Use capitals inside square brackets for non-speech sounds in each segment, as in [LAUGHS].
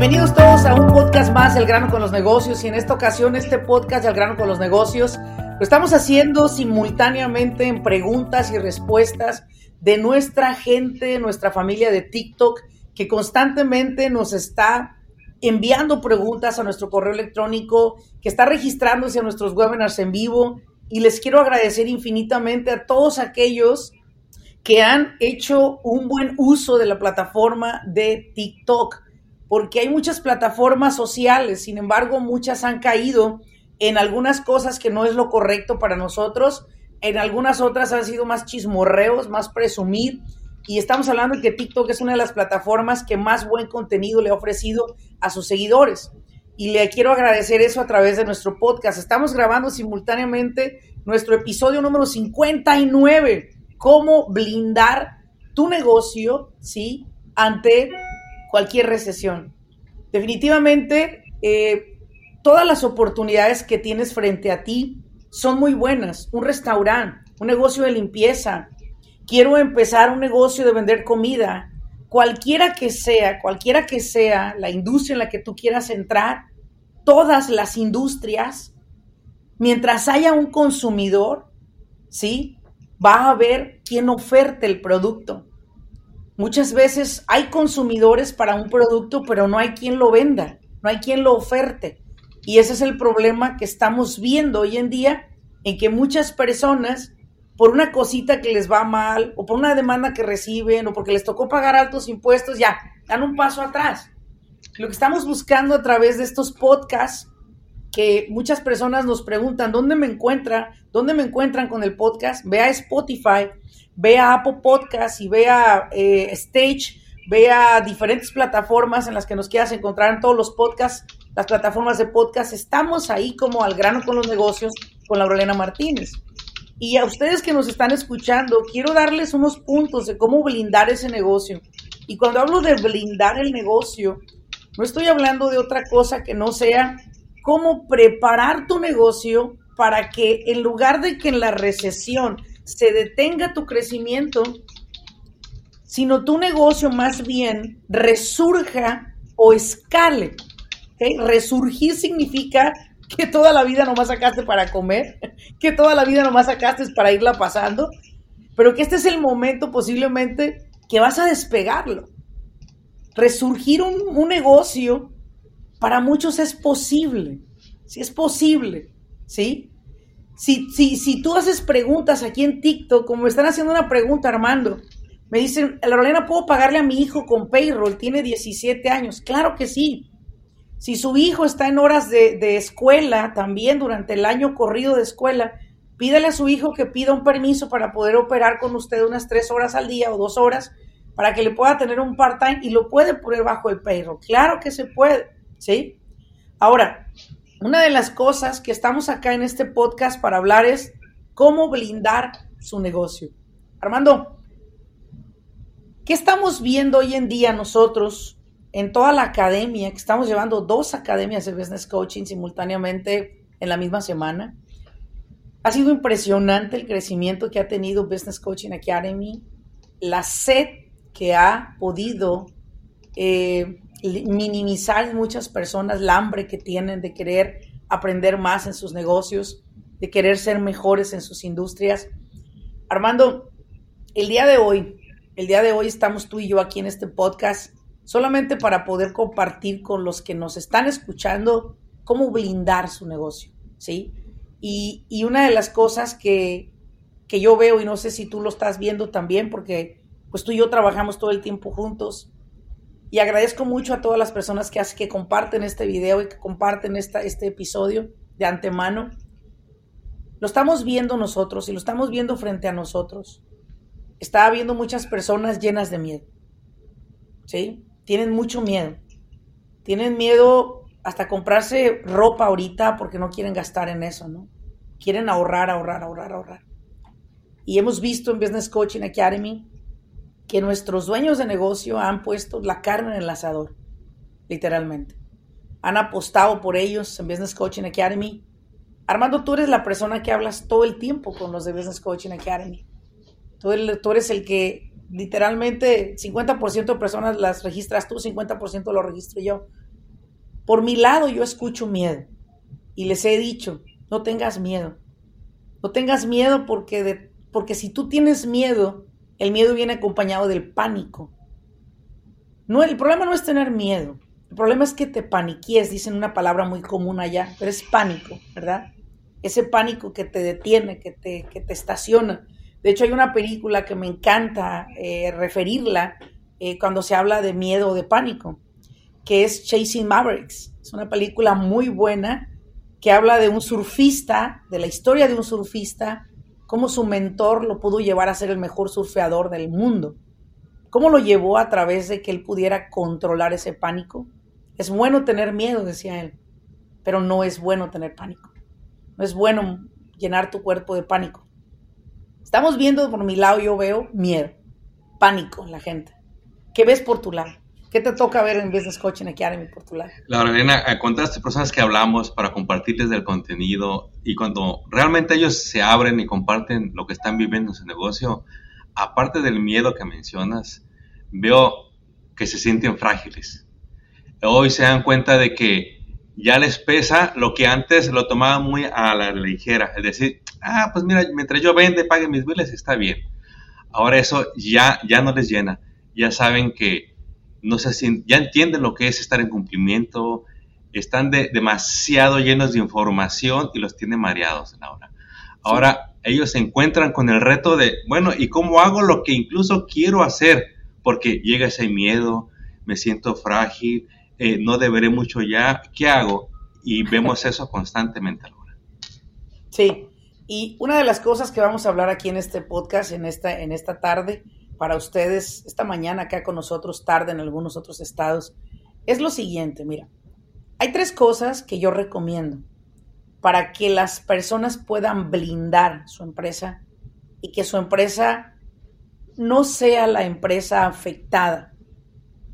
Bienvenidos todos a un podcast más, El grano con los negocios. Y en esta ocasión, este podcast, El grano con los negocios, lo estamos haciendo simultáneamente en preguntas y respuestas de nuestra gente, nuestra familia de TikTok, que constantemente nos está enviando preguntas a nuestro correo electrónico, que está registrándose a nuestros webinars en vivo. Y les quiero agradecer infinitamente a todos aquellos que han hecho un buen uso de la plataforma de TikTok porque hay muchas plataformas sociales, sin embargo, muchas han caído en algunas cosas que no es lo correcto para nosotros, en algunas otras han sido más chismorreos, más presumir, y estamos hablando de que TikTok es una de las plataformas que más buen contenido le ha ofrecido a sus seguidores. Y le quiero agradecer eso a través de nuestro podcast. Estamos grabando simultáneamente nuestro episodio número 59, cómo blindar tu negocio, ¿sí? Ante cualquier recesión. Definitivamente, eh, todas las oportunidades que tienes frente a ti son muy buenas. Un restaurante, un negocio de limpieza, quiero empezar un negocio de vender comida, cualquiera que sea, cualquiera que sea la industria en la que tú quieras entrar, todas las industrias, mientras haya un consumidor, ¿sí? Va a haber quien oferte el producto. Muchas veces hay consumidores para un producto, pero no hay quien lo venda, no hay quien lo oferte. Y ese es el problema que estamos viendo hoy en día, en que muchas personas, por una cosita que les va mal, o por una demanda que reciben, o porque les tocó pagar altos impuestos, ya, dan un paso atrás. Lo que estamos buscando a través de estos podcasts, que muchas personas nos preguntan, ¿dónde me encuentran? ¿Dónde me encuentran con el podcast? Ve a Spotify, vea Apple Podcast y vea eh, Stage, vea diferentes plataformas en las que nos quieras encontrar en todos los podcasts, las plataformas de podcast. Estamos ahí como al grano con los negocios con Laurelena Martínez. Y a ustedes que nos están escuchando, quiero darles unos puntos de cómo blindar ese negocio. Y cuando hablo de blindar el negocio, no estoy hablando de otra cosa que no sea cómo preparar tu negocio para que en lugar de que en la recesión se detenga tu crecimiento, sino tu negocio más bien resurja o escale. Resurgir significa que toda la vida nomás sacaste para comer, que toda la vida nomás sacaste para irla pasando, pero que este es el momento posiblemente que vas a despegarlo. Resurgir un, negocio para muchos es posible, sí es posible, ¿sí? Si, si, si tú haces preguntas aquí en TikTok, como me están haciendo una pregunta, Armando, me dicen, Lorena, ¿puedo pagarle a mi hijo con payroll? Tiene 17 años. Claro que sí. Si su hijo está en horas de, de, escuela, también durante el año corrido de escuela, pídele a su hijo que pida un permiso para poder operar con usted unas tres horas al día o dos horas para que le pueda tener un part-time y lo puede poner bajo el payroll. Claro que se puede, ¿sí? Ahora, una de las cosas que estamos acá en este podcast para hablar es cómo blindar su negocio. Armando, ¿qué estamos viendo hoy en día nosotros en toda la academia, que estamos llevando dos academias de business coaching simultáneamente en la misma semana? Ha sido impresionante el crecimiento que ha tenido Business Coaching Academy, la sed que ha podido eh, minimizar muchas personas el hambre que tienen de querer aprender más en sus negocios, de querer ser mejores en sus industrias. Armando, el día de hoy, el día de hoy estamos tú y yo aquí en este podcast solamente para poder compartir con los que nos están escuchando cómo blindar su negocio, ¿sí? Y, y una de las cosas que, que yo veo, y no sé si tú lo estás viendo también, porque pues tú y yo trabajamos todo el tiempo juntos, y agradezco mucho a todas las personas que, que comparten este video y que comparten esta, este episodio de antemano. Lo estamos viendo nosotros y lo estamos viendo frente a nosotros. estaba viendo muchas personas llenas de miedo. ¿Sí? Tienen mucho miedo. Tienen miedo hasta comprarse ropa ahorita porque no quieren gastar en eso, ¿no? Quieren ahorrar, ahorrar, ahorrar, ahorrar. Y hemos visto en Business Coaching Academy que nuestros dueños de negocio han puesto la carne en el asador, literalmente. Han apostado por ellos en Business Coaching Academy. Armando, tú eres la persona que hablas todo el tiempo con los de Business Coaching Academy. Tú, eres el que literalmente 50% de personas las registras tú, 50% lo registro yo. Por mi lado yo escucho miedo y les he dicho, no tengas miedo. No tengas miedo porque, porque si tú tienes miedo, el miedo viene acompañado del pánico. No, el problema no es tener miedo. El problema es que te paniquies, dicen una palabra muy común allá, pero es pánico, ¿verdad? Ese pánico que te detiene, que te, que te estaciona. De hecho, hay una película que me encanta eh, referirla eh, cuando se habla de miedo o de pánico, que es Chasing Mavericks. Es una película muy buena que habla de un surfista, de la historia de un surfista, cómo su mentor lo pudo llevar a ser el mejor surfeador del mundo. ¿Cómo lo llevó a través de que él pudiera controlar ese pánico? Es bueno tener miedo, decía él, pero no es bueno tener pánico. No es bueno llenar tu cuerpo de pánico. Estamos viendo por mi lado, yo veo miedo, pánico en la gente. ¿Qué ves por tu lado? ¿Qué te toca ver en Business Coaching Academy por tu lado? Laura Elena, eh, con todas estas personas que hablamos para compartirles del contenido y cuando realmente ellos se abren y comparten lo que están viviendo en su negocio, aparte del miedo que mencionas, veo que se sienten frágiles. Hoy se dan cuenta de que ya les pesa lo que antes lo tomaban muy a la ligera. Es decir, ah, pues mira, mientras yo vende, pague mis biles, está bien. Ahora eso ya, ya no les llena. Ya saben que no sé si, ya entienden lo que es estar en cumplimiento, están demasiado llenos de información y los tienen mareados ahora. Ahora ellos se encuentran con el reto de, bueno, ¿y cómo hago lo que incluso quiero hacer? Porque llega ese miedo, me siento frágil, eh, no deberé mucho ya, ¿qué hago? Y vemos eso constantemente ahora. Sí, y una de las cosas que vamos a hablar aquí en este podcast, en esta, en esta tarde, para ustedes, esta mañana acá con nosotros, tarde en algunos otros estados, es lo siguiente, mira, hay tres cosas que yo recomiendo para que las personas puedan blindar su empresa y que su empresa no sea la empresa afectada.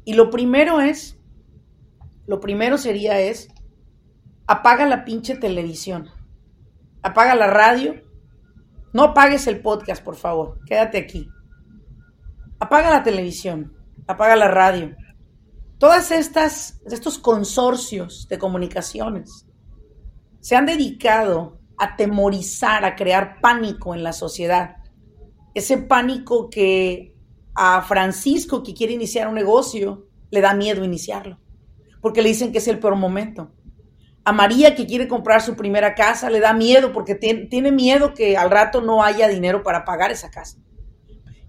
Y lo primero es, lo primero sería es, apaga la pinche televisión apaga la radio, no apagues el podcast, por favor, quédate aquí. Apaga la televisión, apaga la radio. Todas estas, estos consorcios de comunicaciones se han dedicado a temorizar, a crear pánico en la sociedad. Ese pánico que a Francisco que quiere iniciar un negocio le da miedo iniciarlo, porque le dicen que es el peor momento a María que quiere comprar su primera casa le da miedo porque tiene, miedo que al rato no haya dinero para pagar esa casa.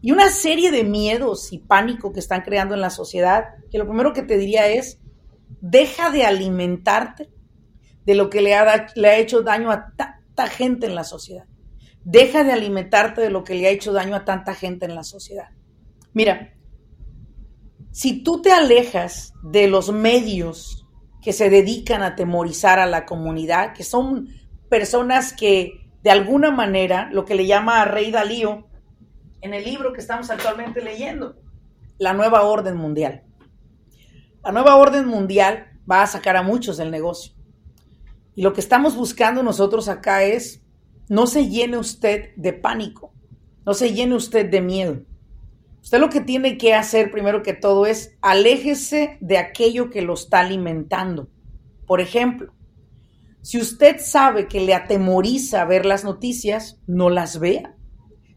Y una serie de miedos y pánico que están creando en la sociedad, que lo primero que te diría es, deja de alimentarte de lo que le ha, le ha hecho daño a tanta gente en la sociedad. Deja de alimentarte de lo que le ha hecho daño a tanta gente en la sociedad. Mira, si tú te alejas de los medios que se dedican a temorizar a la comunidad, que son personas que de alguna manera, lo que le llama a Rey Dalío en el libro que estamos actualmente leyendo, la nueva orden mundial. La nueva orden mundial va a sacar a muchos del negocio. Y lo que estamos buscando nosotros acá es, no se llene usted de pánico, no se llene usted de miedo. Usted lo que tiene que hacer primero que todo es aléjese de aquello que lo está alimentando. Por ejemplo, si usted sabe que le atemoriza ver las noticias, no las vea.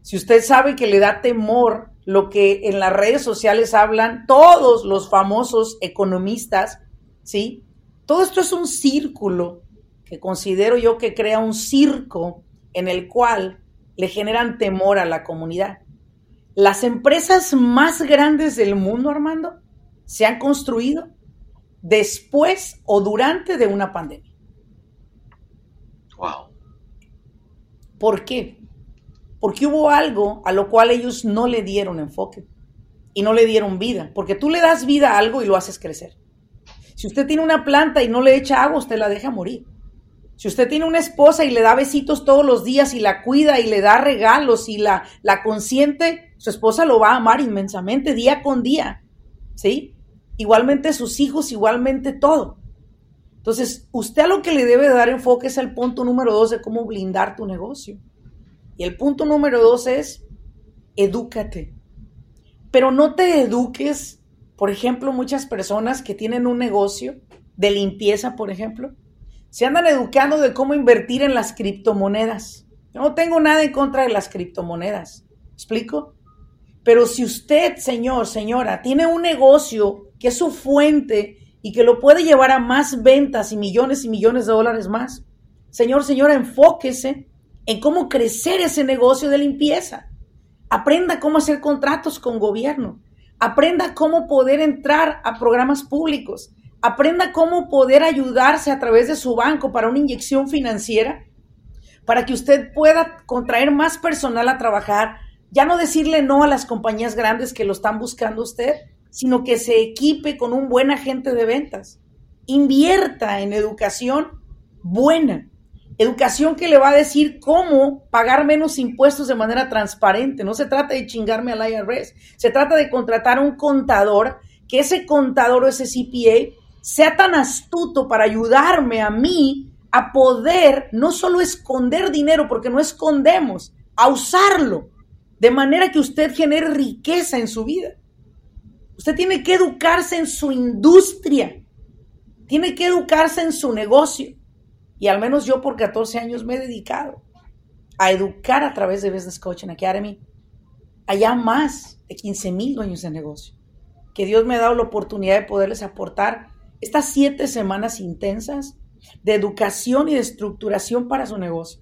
Si usted sabe que le da temor lo que en las redes sociales hablan todos los famosos economistas, ¿sí? Todo esto es un círculo que considero yo que crea un circo en el cual le generan temor a la comunidad. Las empresas más grandes del mundo, Armando, se han construido después o durante de una pandemia. Wow. ¿Por qué? Porque hubo algo a lo cual ellos no le dieron enfoque y no le dieron vida, porque tú le das vida a algo y lo haces crecer. Si usted tiene una planta y no le echa agua, usted la deja morir. Si usted tiene una esposa y le da besitos todos los días y la cuida y le da regalos y la, la consiente, su esposa lo va a amar inmensamente día con día. ¿Sí? Igualmente sus hijos, igualmente todo. Entonces, usted a lo que le debe dar enfoque es el punto número dos de cómo blindar tu negocio. Y el punto número dos es, edúcate. Pero no te eduques, por ejemplo, muchas personas que tienen un negocio de limpieza, por ejemplo, se andan educando de cómo invertir en las criptomonedas. Yo no tengo nada en contra de las criptomonedas. ¿Explico? Pero si usted, señor, señora, tiene un negocio que es su fuente y que lo puede llevar a más ventas y millones y millones de dólares más, señor, señora, enfóquese en cómo crecer ese negocio de limpieza. Aprenda cómo hacer contratos con gobierno. Aprenda cómo poder entrar a programas públicos aprenda cómo poder ayudarse a través de su banco para una inyección financiera, para que usted pueda contraer más personal a trabajar, ya no decirle no a las compañías grandes que lo están buscando usted, sino que se equipe con un buen agente de ventas. Invierta en educación buena, educación que le va a decir cómo pagar menos impuestos de manera transparente. No se trata de chingarme al IRS, se trata de contratar a un contador, que ese contador o ese CPA sea tan astuto para ayudarme a mí a poder no solo esconder dinero, porque no escondemos, a usarlo, de manera que usted genere riqueza en su vida. Usted tiene que educarse en su industria, tiene que educarse en su negocio. Y al menos yo por 14 años me he dedicado a educar a través de Business Coaching Academy allá más de 15 mil dueños de negocio. Que Dios me ha dado la oportunidad de poderles aportar estas siete semanas intensas de educación y de estructuración para su negocio.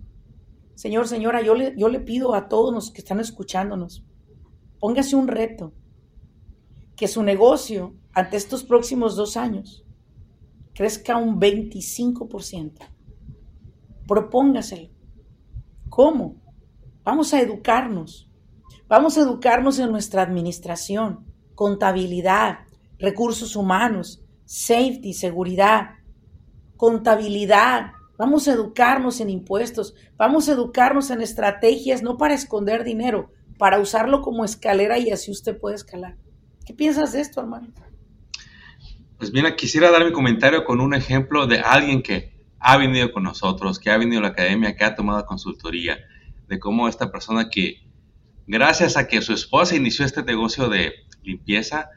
Señor, señora, yo le, yo le pido a todos los que están escuchándonos, póngase un reto, que su negocio ante estos próximos dos años crezca un 25%. Propóngaselo. ¿Cómo? Vamos a educarnos. Vamos a educarnos en nuestra administración, contabilidad, recursos humanos, safety, seguridad, contabilidad. Vamos a educarnos en impuestos, vamos a educarnos en estrategias, no para esconder dinero, para usarlo como escalera y así usted puede escalar. ¿Qué piensas de esto, hermano? Pues mira, quisiera dar mi comentario con un ejemplo de alguien que ha venido con nosotros, que ha venido a la academia, que ha tomado consultoría, de cómo esta persona que, gracias a que su esposa inició este negocio de limpieza,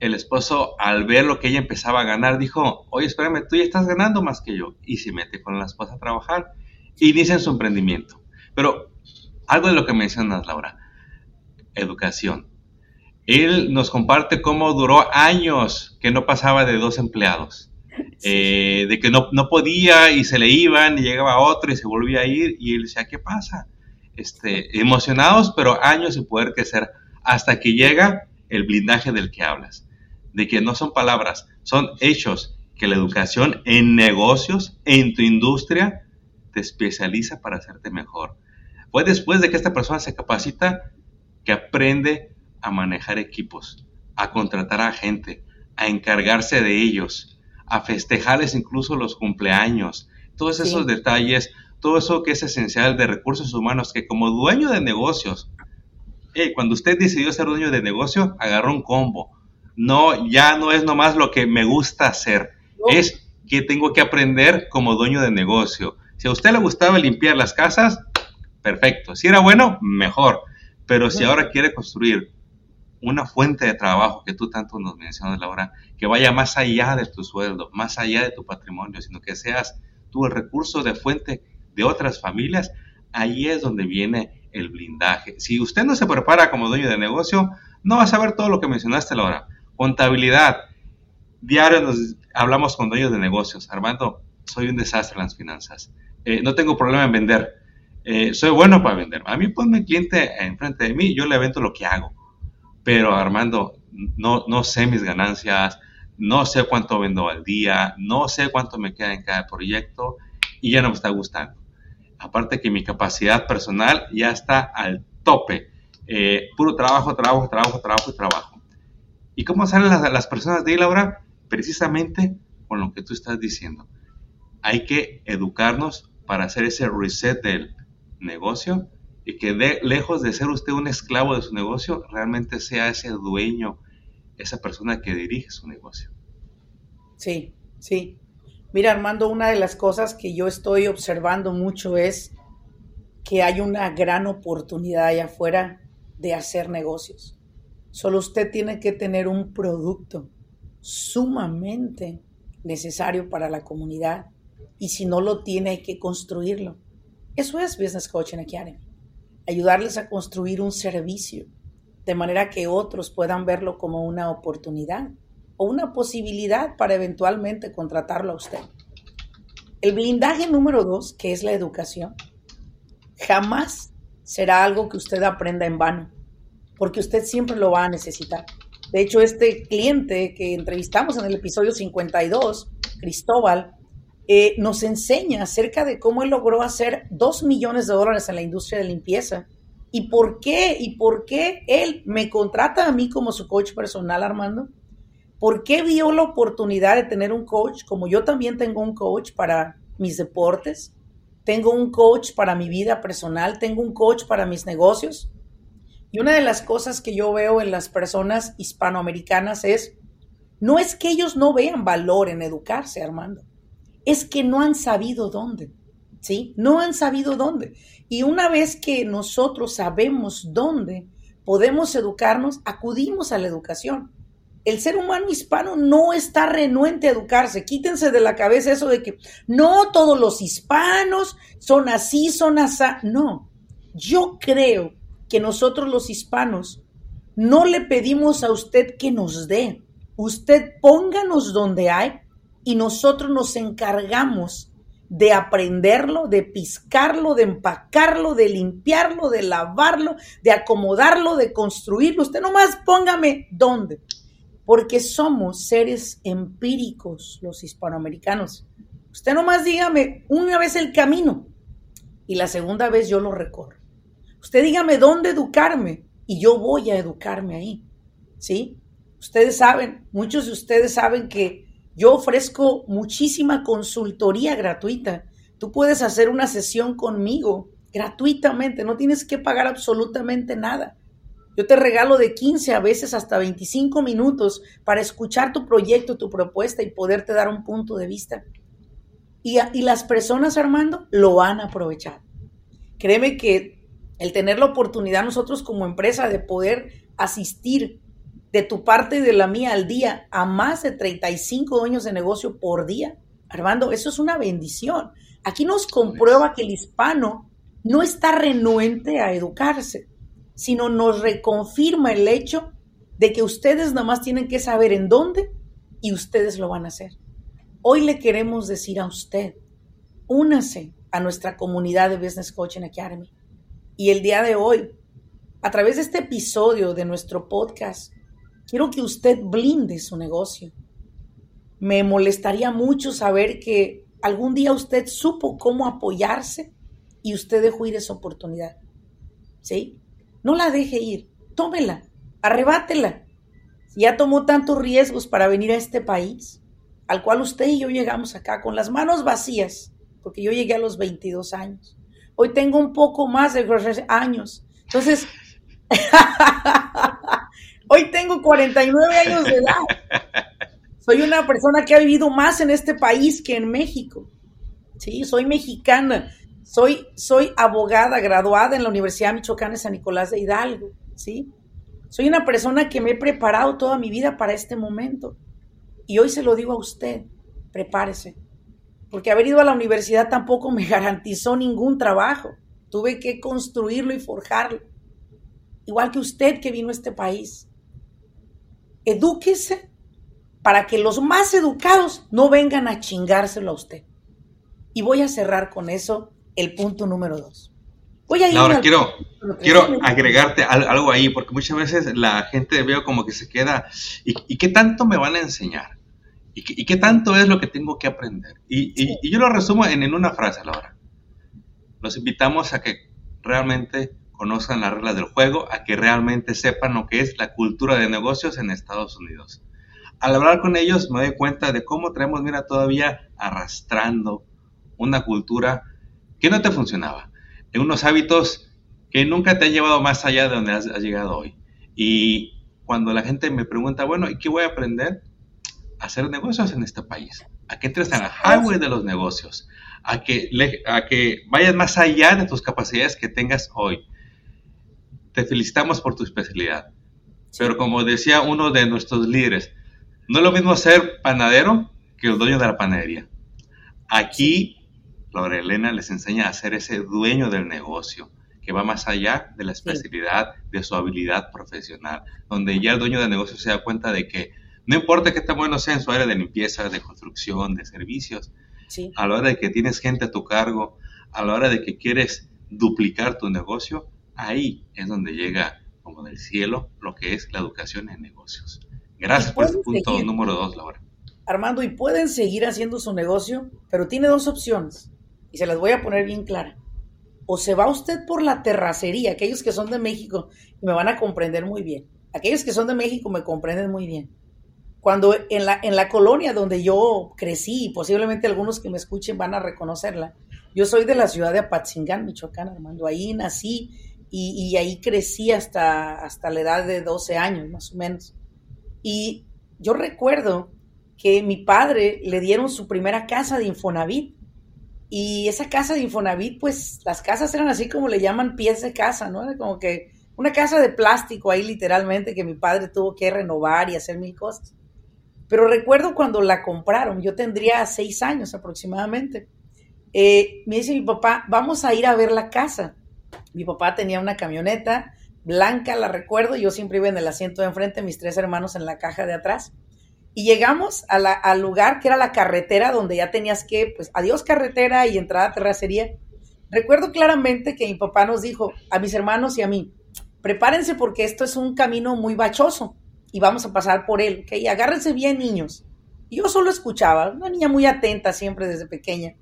el esposo, al ver lo que ella empezaba a ganar, dijo, oye, espérame, tú ya estás ganando más que yo. Y se mete con la esposa a trabajar. En su emprendimiento. Pero algo de lo que mencionas, Laura, educación. Él nos comparte cómo duró años que no pasaba de dos empleados. [LAUGHS] Eh, de que no, no, podía y se le iban y llegaba otro y se volvía a ir y él decía, ¿qué pasa? Este, emocionados, pero años sin poder crecer hasta que llega el blindaje del que hablas de que no son palabras, son hechos, que la educación en negocios, en tu industria, te especializa para hacerte mejor. Fue después de que esta persona se capacita que aprende a manejar equipos, a contratar a gente, a encargarse de ellos, a festejarles incluso los cumpleaños, todos esos detalles, todo eso que es esencial de recursos humanos, que como dueño de negocios, cuando usted decidió ser dueño de negocio, agarró un combo, no, ya no es nomás lo que me gusta hacer, es que tengo que aprender como dueño de negocio. Si a usted le gustaba limpiar las casas, perfecto. Si era bueno, mejor. Pero si ahora quiere construir una fuente de trabajo que tú tanto nos mencionas, Laura, que vaya más allá de tu sueldo, más allá de tu patrimonio, sino que seas tú el recurso de fuente de otras familias, ahí es donde viene el blindaje. Si usted no se prepara como dueño de negocio, no va a saber todo lo que mencionaste, Laura. Contabilidad. Diario nos hablamos con dueños de negocios. Armando, soy un desastre en las finanzas. Eh, no tengo problema en vender. Eh, soy bueno para vender. A mí ponme cliente enfrente de mí, yo le vendo lo que hago. Pero Armando, no, no sé mis ganancias, no sé cuánto vendo al día, no sé cuánto me queda en cada proyecto y ya no me está gustando. Aparte que mi capacidad personal ya está al tope. Eh, puro trabajo, trabajo, trabajo, trabajo y trabajo. ¿Y cómo salen las, las personas de ahí, Laura? Precisamente con lo que tú estás diciendo. Hay que educarnos para hacer ese reset del negocio y que lejos de ser usted un esclavo de su negocio, realmente sea ese dueño, esa persona que dirige su negocio. Sí, sí. Mira, Armando, una de las cosas que yo estoy observando mucho es que hay una gran oportunidad allá afuera de hacer negocios. Solo usted tiene que tener un producto sumamente necesario para la comunidad y si no lo tiene hay que construirlo. Eso es Business Coaching Academy. Ayudarles a construir un servicio de manera que otros puedan verlo como una oportunidad o una posibilidad para eventualmente contratarlo a usted. El blindaje número dos, que es la educación, jamás será algo que usted aprenda en vano, porque usted siempre lo va a necesitar. De hecho, este cliente que entrevistamos en el episodio 52, Cristóbal, eh, nos enseña acerca de cómo él logró hacer dos millones de dólares en la industria de limpieza y por qué, y por qué él me contrata a mí como su coach personal, Armando, ¿Por qué vio la oportunidad de tener un coach como yo también tengo un coach para mis deportes? Tengo un coach para mi vida personal, tengo un coach para mis negocios. Y una de las cosas que yo veo en las personas hispanoamericanas es, no es que ellos no vean valor en educarse, Armando, es que no han sabido dónde, ¿sí? No han sabido dónde. Y una vez que nosotros sabemos dónde podemos educarnos, acudimos a la educación el ser humano hispano no está renuente a educarse. Quítense de la cabeza eso de que no todos los hispanos son así, son así. No, yo creo que nosotros los hispanos no le pedimos a usted que nos dé. Usted pónganos donde hay y nosotros nos encargamos de aprenderlo, de piscarlo, de empacarlo, de limpiarlo, de lavarlo, de acomodarlo, de construirlo. Usted nomás póngame dónde porque somos seres empíricos los hispanoamericanos. Usted nomás dígame una vez el camino y la segunda vez yo lo recorro. Usted dígame dónde educarme y yo voy a educarme ahí. ¿Sí? Ustedes saben, muchos de ustedes saben que yo ofrezco muchísima consultoría gratuita. Tú puedes hacer una sesión conmigo gratuitamente, no tienes que pagar absolutamente nada. Yo te regalo de 15 a veces hasta 25 minutos para escuchar tu proyecto, tu propuesta y poderte dar un punto de vista. Y, las personas, Armando, lo han aprovechado. Créeme que el tener la oportunidad nosotros como empresa de poder asistir de tu parte y de la mía al día a más de 35 dueños de negocio por día, Armando, eso es una bendición. Aquí nos comprueba que el hispano no está renuente a educarse sino nos reconfirma el hecho de que ustedes nomás tienen que saber en dónde y ustedes lo van a hacer. Hoy le queremos decir a usted, únase a nuestra comunidad de Business Coaching Academy. Y el día de hoy, a través de este episodio de nuestro podcast, quiero que usted blinde su negocio. Me molestaría mucho saber que algún día usted supo cómo apoyarse y usted dejó ir esa oportunidad. ¿Sí? No la deje ir, tómela, arrebátela. Ya tomó tantos riesgos para venir a este país, al cual usted y yo llegamos acá con las manos vacías, porque yo llegué a los 22 años. Hoy tengo un poco más de años. Entonces, [LAUGHS] 49 años de edad. [LAUGHS] Soy una persona que ha vivido más en este país que en México. Sí, soy mexicana. Soy, soy abogada graduada en la Universidad Michoacana de San Nicolás de Hidalgo, ¿sí? Soy una persona que me he preparado toda mi vida para este momento. Y hoy se lo digo a usted, prepárese. Porque haber ido a la universidad tampoco me garantizó ningún trabajo. Tuve que construirlo y forjarlo. Igual que usted que vino a este país. Edúquese para que los más educados no vengan a chingárselo a usted. Y voy a cerrar con eso el punto número dos. Voy a ir Ahora quiero, quiero agregarte algo ahí, porque muchas veces la gente veo como que se queda, ¿y, qué tanto me van a enseñar? ¿Y qué, tanto es lo que tengo que aprender? Y, yo lo resumo en, en, una frase, Laura. los invitamos a que realmente conozcan las reglas del juego, a que realmente sepan lo que es la cultura de negocios en Estados Unidos. Al hablar con ellos me doy cuenta de cómo traemos, mira, todavía arrastrando una cultura que no te funcionaba, en unos hábitos que nunca te han llevado más allá de donde has, llegado hoy. Y cuando la gente me pregunta, bueno, ¿y qué voy a aprender? A hacer negocios en este país, a que entres en el highway de los negocios, a que, a que vayas más allá de tus capacidades que tengas hoy. Te felicitamos por tu especialidad. Pero como decía uno de nuestros líderes, no es lo mismo ser panadero que el dueño de la panadería. Aquí, Laura Elena les enseña a ser ese dueño del negocio, que va más allá de la especialidad, de su habilidad profesional, donde ya el dueño del negocio se da cuenta de que no importa qué tan bueno sea en su área de limpieza, de construcción, de servicios, a la hora de que tienes gente a tu cargo, a la hora de que quieres duplicar tu negocio, ahí es donde llega como del cielo lo que es la educación en negocios. Gracias por este punto número dos, Laura. Armando, y pueden seguir haciendo su negocio, pero tiene dos opciones, y se las voy a poner bien clara. O se va usted por la terracería, aquellos que son de México me van a comprender muy bien. Aquellos que son de México me comprenden muy bien. Cuando en la, en la colonia donde yo crecí, y posiblemente algunos que me escuchen van a reconocerla, yo soy de la ciudad de Apatzingán, Michoacán, Armando. Ahí nací y, ahí crecí hasta, hasta la edad de 12 años, más o menos. Y yo recuerdo que mi padre le dieron su primera casa de Infonavit. Y esa casa de Infonavit, pues las casas eran así como le llaman pies de casa, ¿no? Como que una casa de plástico ahí literalmente que mi padre tuvo que renovar y hacer mil cosas. Pero recuerdo cuando la compraron, yo tendría seis años aproximadamente. Eh, me dice mi papá, vamos a ir a ver la casa. Mi papá tenía una camioneta blanca, la recuerdo, yo siempre iba en el asiento de enfrente, mis tres hermanos en la caja de atrás. Y llegamos al lugar que era la carretera donde ya tenías que, pues, adiós carretera y entrada a terracería. Recuerdo claramente que mi papá nos dijo a mis hermanos y a mí, prepárense porque esto es un camino muy bachoso y vamos a pasar por él, ¿ok? Agárrense bien, niños. Yo solo escuchaba, una niña muy atenta siempre desde pequeña.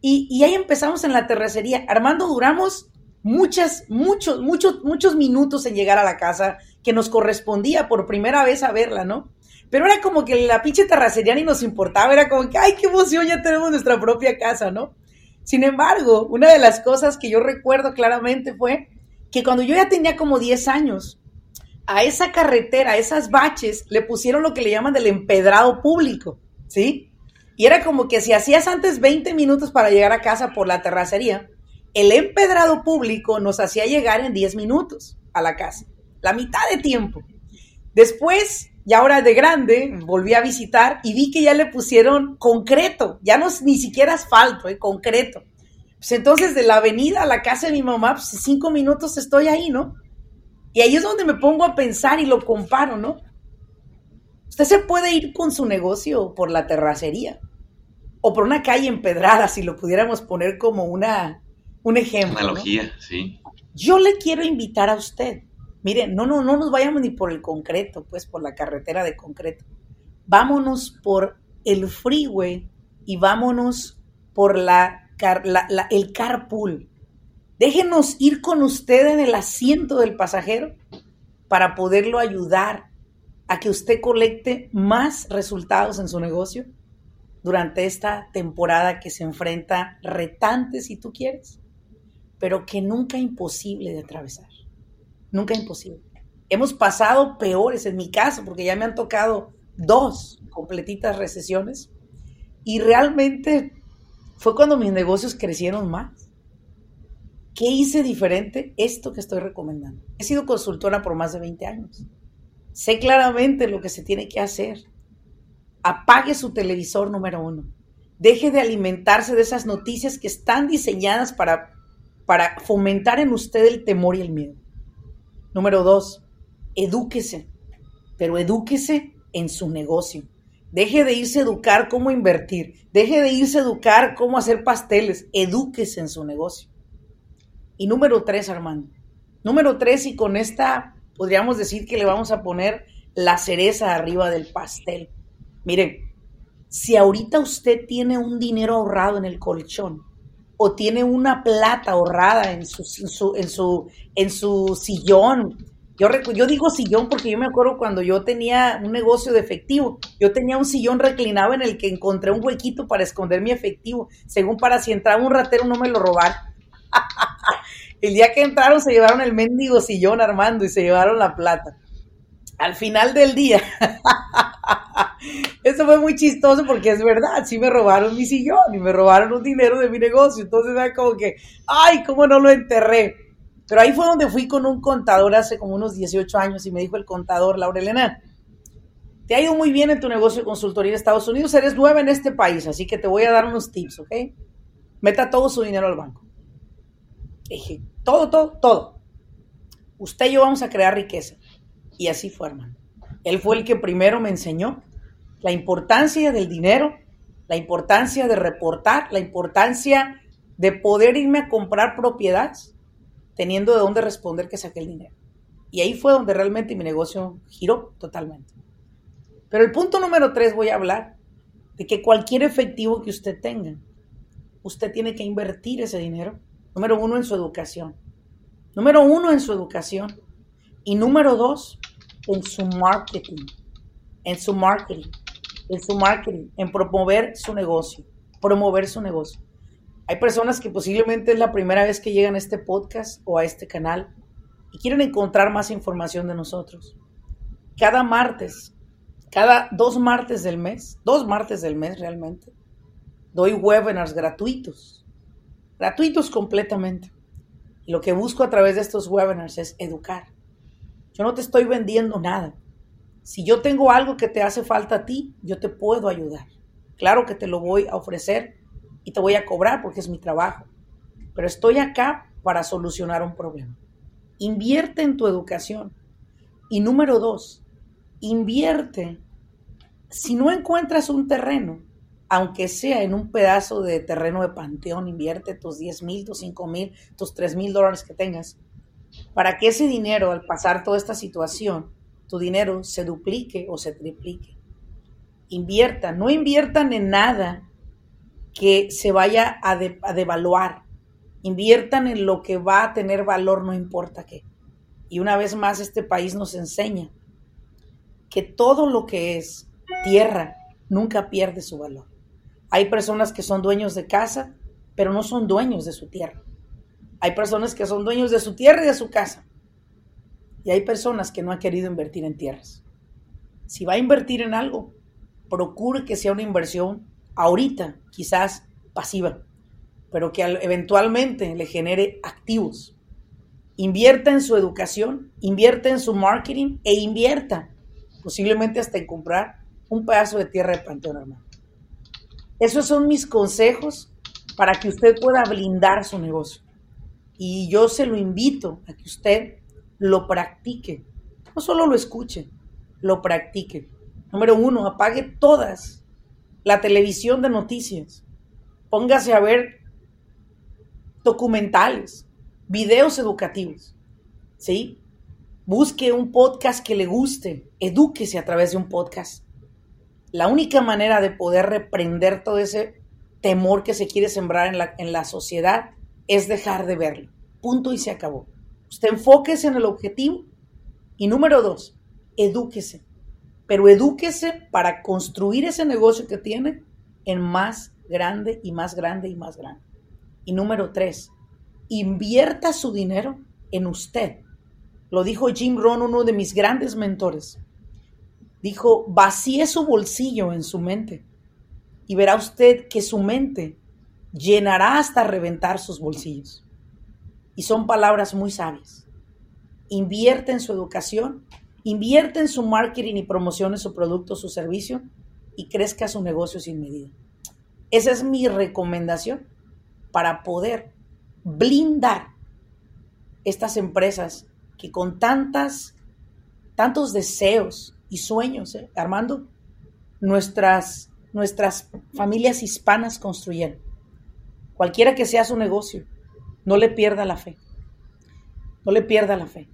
Y, y ahí empezamos en la terracería. Armando, duramos muchas, muchos, muchos, muchos minutos en llegar a la casa que nos correspondía por primera vez a verla, ¿no? Pero era como que la pinche terracería ni nos importaba, era como que, ay, qué emoción, ya tenemos nuestra propia casa, ¿no? Sin embargo, una de las cosas que yo recuerdo claramente fue que cuando yo ya tenía como 10 años, a esa carretera, a esas baches, le pusieron lo que le llaman del empedrado público, ¿sí? Y era como que si hacías antes 20 minutos para llegar a casa por la terracería, el empedrado público nos hacía llegar en 10 minutos a la casa, la mitad de tiempo. Después, ya ahora de grande, volví a visitar y vi que ya le pusieron concreto, ya no ni siquiera asfalto, eh, concreto. Pues entonces de la avenida a la casa de mi mamá, pues cinco minutos estoy ahí, ¿no? Y ahí es donde me pongo a pensar y lo comparo, ¿no? Usted se puede ir con su negocio por la terracería o por una calle empedrada, si lo pudiéramos poner como una, un ejemplo. Analogía, sí. Yo le quiero invitar a usted. Mire, no, no, no nos vayamos ni por el concreto, pues por la carretera de concreto. Vámonos por el freeway y vámonos por la, la, el carpool. Déjenos ir con usted en el asiento del pasajero para poderlo ayudar a que usted colecte más resultados en su negocio durante esta temporada que se enfrenta retante, si tú quieres pero que nunca imposible de atravesar. Nunca imposible. Hemos pasado peores en mi caso, porque ya me han tocado dos completitas recesiones y realmente fue cuando mis negocios crecieron más. ¿Qué hice diferente? Esto que estoy recomendando. He sido consultora por más de 20 años. Sé claramente lo que se tiene que hacer. Apague su televisor número uno. Deje de alimentarse de esas noticias que están diseñadas para para fomentar en usted el temor y el miedo. Número dos, edúquese, pero edúquese en su negocio. Deje de irse a educar cómo invertir, deje de irse a educar cómo hacer pasteles, edúquese en su negocio. Y número tres, Armando. Número tres, y con esta podríamos decir que le vamos a poner la cereza arriba del pastel. Miren, si ahorita usted tiene un dinero ahorrado en el colchón, o tiene una plata ahorrada en su, en su, en su, en su sillón. Yo, yo digo sillón porque yo me acuerdo cuando yo tenía un negocio de efectivo, yo tenía un sillón reclinado en el que encontré un huequito para esconder mi efectivo, según para si entraba un ratero no me lo robara. [LAUGHS] el día que entraron se llevaron el mendigo sillón Armando y se llevaron la plata. Al final del día, [LAUGHS] [LAUGHS] eso fue muy chistoso porque es verdad, sí me robaron mi sillón y me robaron un dinero de mi negocio. Entonces era como que, ay, ¿cómo no lo enterré? Pero ahí fue donde fui con un contador hace como unos 18 años y me dijo el contador, Laura Elena, te ha ido muy bien en tu negocio de consultoría en Estados Unidos, eres nueva en este país, así que te voy a dar unos tips, ¿ok? Meta todo su dinero al banco. Dije, todo, todo, todo. Usted y yo vamos a crear riqueza. Y así fue, hermano. Él fue el que primero me enseñó la importancia del dinero, la importancia de reportar, la importancia de poder irme a comprar propiedades teniendo de dónde responder que saqué el dinero. Y ahí fue donde realmente mi negocio giró totalmente. Pero el punto número tres voy a hablar de que cualquier efectivo que usted tenga, usted tiene que invertir ese dinero, número uno, en su educación. Número uno, en su educación. Y número dos, en su marketing. En su marketing. En su marketing. En promover su negocio. Promover su negocio. Hay personas que posiblemente es la primera vez que llegan a este podcast o a este canal y quieren encontrar más información de nosotros. Cada martes, cada dos martes del mes, dos martes del mes realmente, doy webinars gratuitos. Gratuitos completamente lo que busco a través de estos webinars es educar. Yo no te estoy vendiendo nada. Si yo tengo algo que te hace falta a ti, yo te puedo ayudar. Claro que te lo voy a ofrecer y te voy a cobrar porque es mi trabajo. Pero estoy acá para solucionar un problema. Invierte en tu educación. Y número dos, invierte. Si no encuentras un terreno, aunque sea en un pedazo de terreno de panteón, invierte tus 10 mil, tus 5 mil, tus 3 mil dólares que tengas, para que ese dinero, al pasar toda esta situación, tu dinero se duplique o se triplique. Inviertan, no inviertan en nada que se vaya a, a devaluar. Inviertan en lo que va a tener valor, no importa qué. Y una vez más, este país nos enseña que todo lo que es tierra nunca pierde su valor. Hay personas que son dueños de casa, pero no son dueños de su tierra. Hay personas que son dueños de su tierra y de su casa. Y hay personas que no han querido invertir en tierras. Si va a invertir en algo, procure que sea una inversión ahorita, quizás pasiva, pero que eventualmente le genere activos. Invierta en su educación, invierta en su marketing e invierta posiblemente hasta en comprar un pedazo de tierra de panteón, hermano. Esos son mis consejos para que usted pueda blindar su negocio. Y yo se lo invito a que usted lo practique. No solo lo escuche, lo practique. Número uno, apague todas la televisión de noticias. Póngase a ver documentales, videos educativos. ¿Sí? Busque un podcast que le guste, edúquese a través de un podcast la única manera de poder reprender todo ese temor que se quiere sembrar en la, en la sociedad es dejar de verlo. Punto y se acabó. Usted enfóquese en el objetivo. Y número dos, edúquese. Pero edúquese para construir ese negocio que tiene en más grande y más grande y más grande. Y número tres, invierta su dinero en usted. Lo dijo Jim Rohn, uno de mis grandes mentores. Dijo, vacíe su bolsillo en su mente y verá usted que su mente llenará hasta reventar sus bolsillos. Y son palabras muy sabias. Invierte en su educación, invierte en su marketing y promocione su producto, su servicio y crezca su negocio sin medida. Esa es mi recomendación para poder blindar estas empresas que con tantas, tantos deseos, y sueños, ¿eh? Armando, nuestras, nuestras familias hispanas construyeron. Cualquiera que sea su negocio, no le pierda la fe. No le pierda la fe.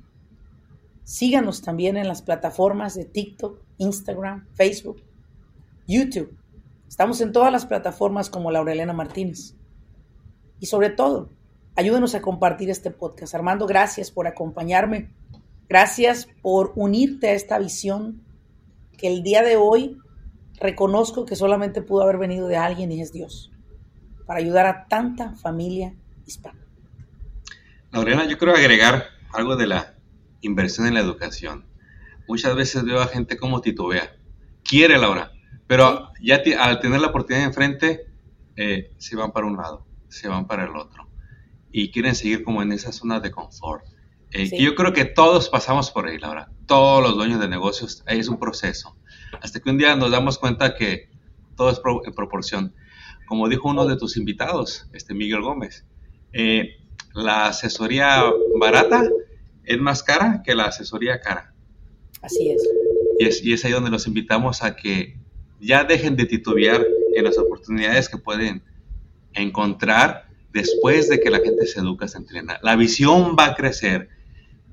Síganos también en las plataformas de TikTok, Instagram, Facebook, YouTube. Estamos en todas las plataformas como Laurelena Martínez. y sobre todo, ayúdenos a compartir este podcast. Armando, gracias por acompañarme. Gracias por unirte a esta visión que el día de hoy reconozco que solamente pudo haber venido de alguien y es Dios, para ayudar a tanta familia hispana. Lorena, yo quiero agregar algo de la inversión en la educación. Muchas veces veo a gente como titubea. Quiere Laura, pero ya al tener la oportunidad enfrente, eh, se van para un lado, se van para el otro. Y quieren seguir como en esa zona de confort. Eh, yo creo que todos pasamos por ahí, Laura. Todos los dueños de negocios, ahí es un proceso. Hasta que un día nos damos cuenta que todo es en proporción. Como dijo uno de tus invitados, este Miguel Gómez, eh, la asesoría barata es más cara que la asesoría cara. Así es. Y es, y es ahí donde los invitamos a que ya dejen de titubear en las oportunidades que pueden encontrar después de que la gente se educa, se entrena. La visión va a crecer,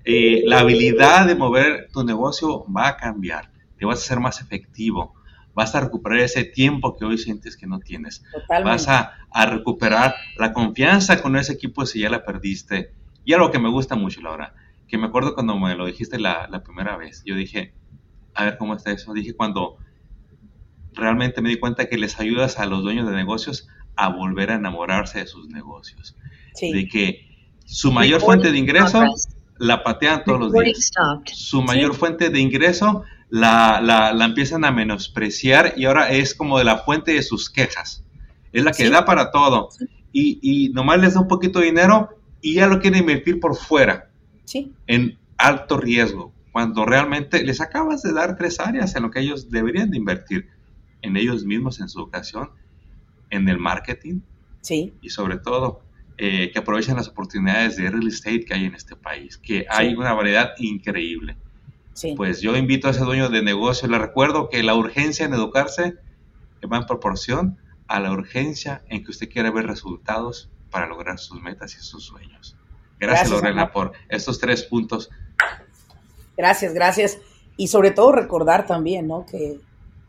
eh, la habilidad de mover tu negocio va a cambiar, te vas a ser más efectivo, vas a recuperar ese tiempo que hoy sientes que no tienes, vas a, recuperar la confianza con ese equipo si ya la perdiste. Y algo que me gusta mucho, Laura, que me acuerdo cuando me lo dijiste la, la primera vez, yo dije, a ver cómo está eso, dije cuando realmente me di cuenta que les ayudas a los dueños de negocios a volver a enamorarse de sus negocios. De que su mayor fuente de ingreso la patean todos los días. Su mayor fuente de ingreso la, la, empiezan a menospreciar y ahora es como de la fuente de sus quejas. Es la que da para todo. Y, y nomás les da un poquito de dinero y ya lo quieren invertir por fuera. En alto riesgo. Cuando realmente les acabas de dar tres áreas en lo que ellos deberían de invertir en ellos mismos, en su educación, en el marketing. Sí. Y sobre todo, eh, que aprovechen las oportunidades de real estate que hay en este país, que hay una variedad increíble. Sí. Pues yo invito a ese dueño de negocio, le recuerdo que la urgencia en educarse va en proporción a la urgencia en que usted quiere ver resultados para lograr sus metas y sus sueños. Gracias, Lorena, por estos tres puntos. Gracias, gracias. Y sobre todo recordar también, ¿no? Que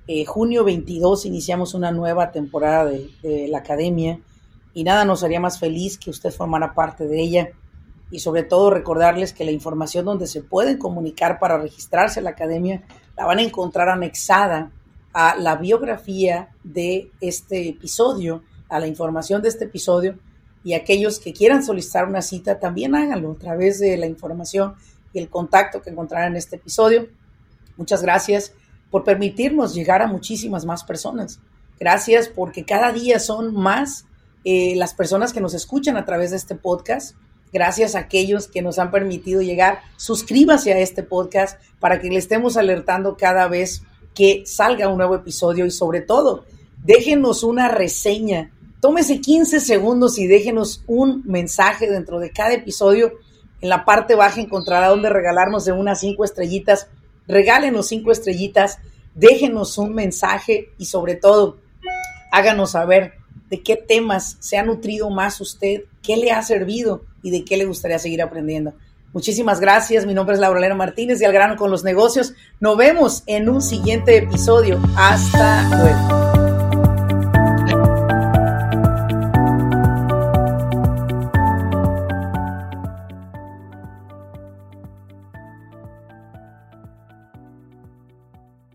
eh, junio 22 iniciamos una nueva temporada de, la academia y nada nos haría más feliz que usted formara parte de ella y sobre todo recordarles que la información donde se pueden comunicar para registrarse a la academia la van a encontrar anexada a la biografía de este episodio, a la información de este episodio y aquellos que quieran solicitar una cita también háganlo a través de la información y el contacto que encontrarán en este episodio. Muchas gracias por permitirnos llegar a muchísimas más personas. Gracias porque cada día son más eh, las personas que nos escuchan a través de este podcast. Gracias a aquellos que nos han permitido llegar. Suscríbase a este podcast para que le estemos alertando cada vez que salga un nuevo episodio y sobre todo, déjenos una reseña. Tómese 15 segundos y déjenos un mensaje dentro de cada episodio. En la parte baja encontrará donde regalarnos de unas cinco estrellitas regálenos cinco estrellitas, déjenos un mensaje y sobre todo háganos saber de qué temas se ha nutrido más usted, qué le ha servido y de qué le gustaría seguir aprendiendo. Muchísimas gracias. Mi nombre es Laura Elena Martínez de Al Grano con los Negocios. Nos vemos en un siguiente episodio. Hasta luego.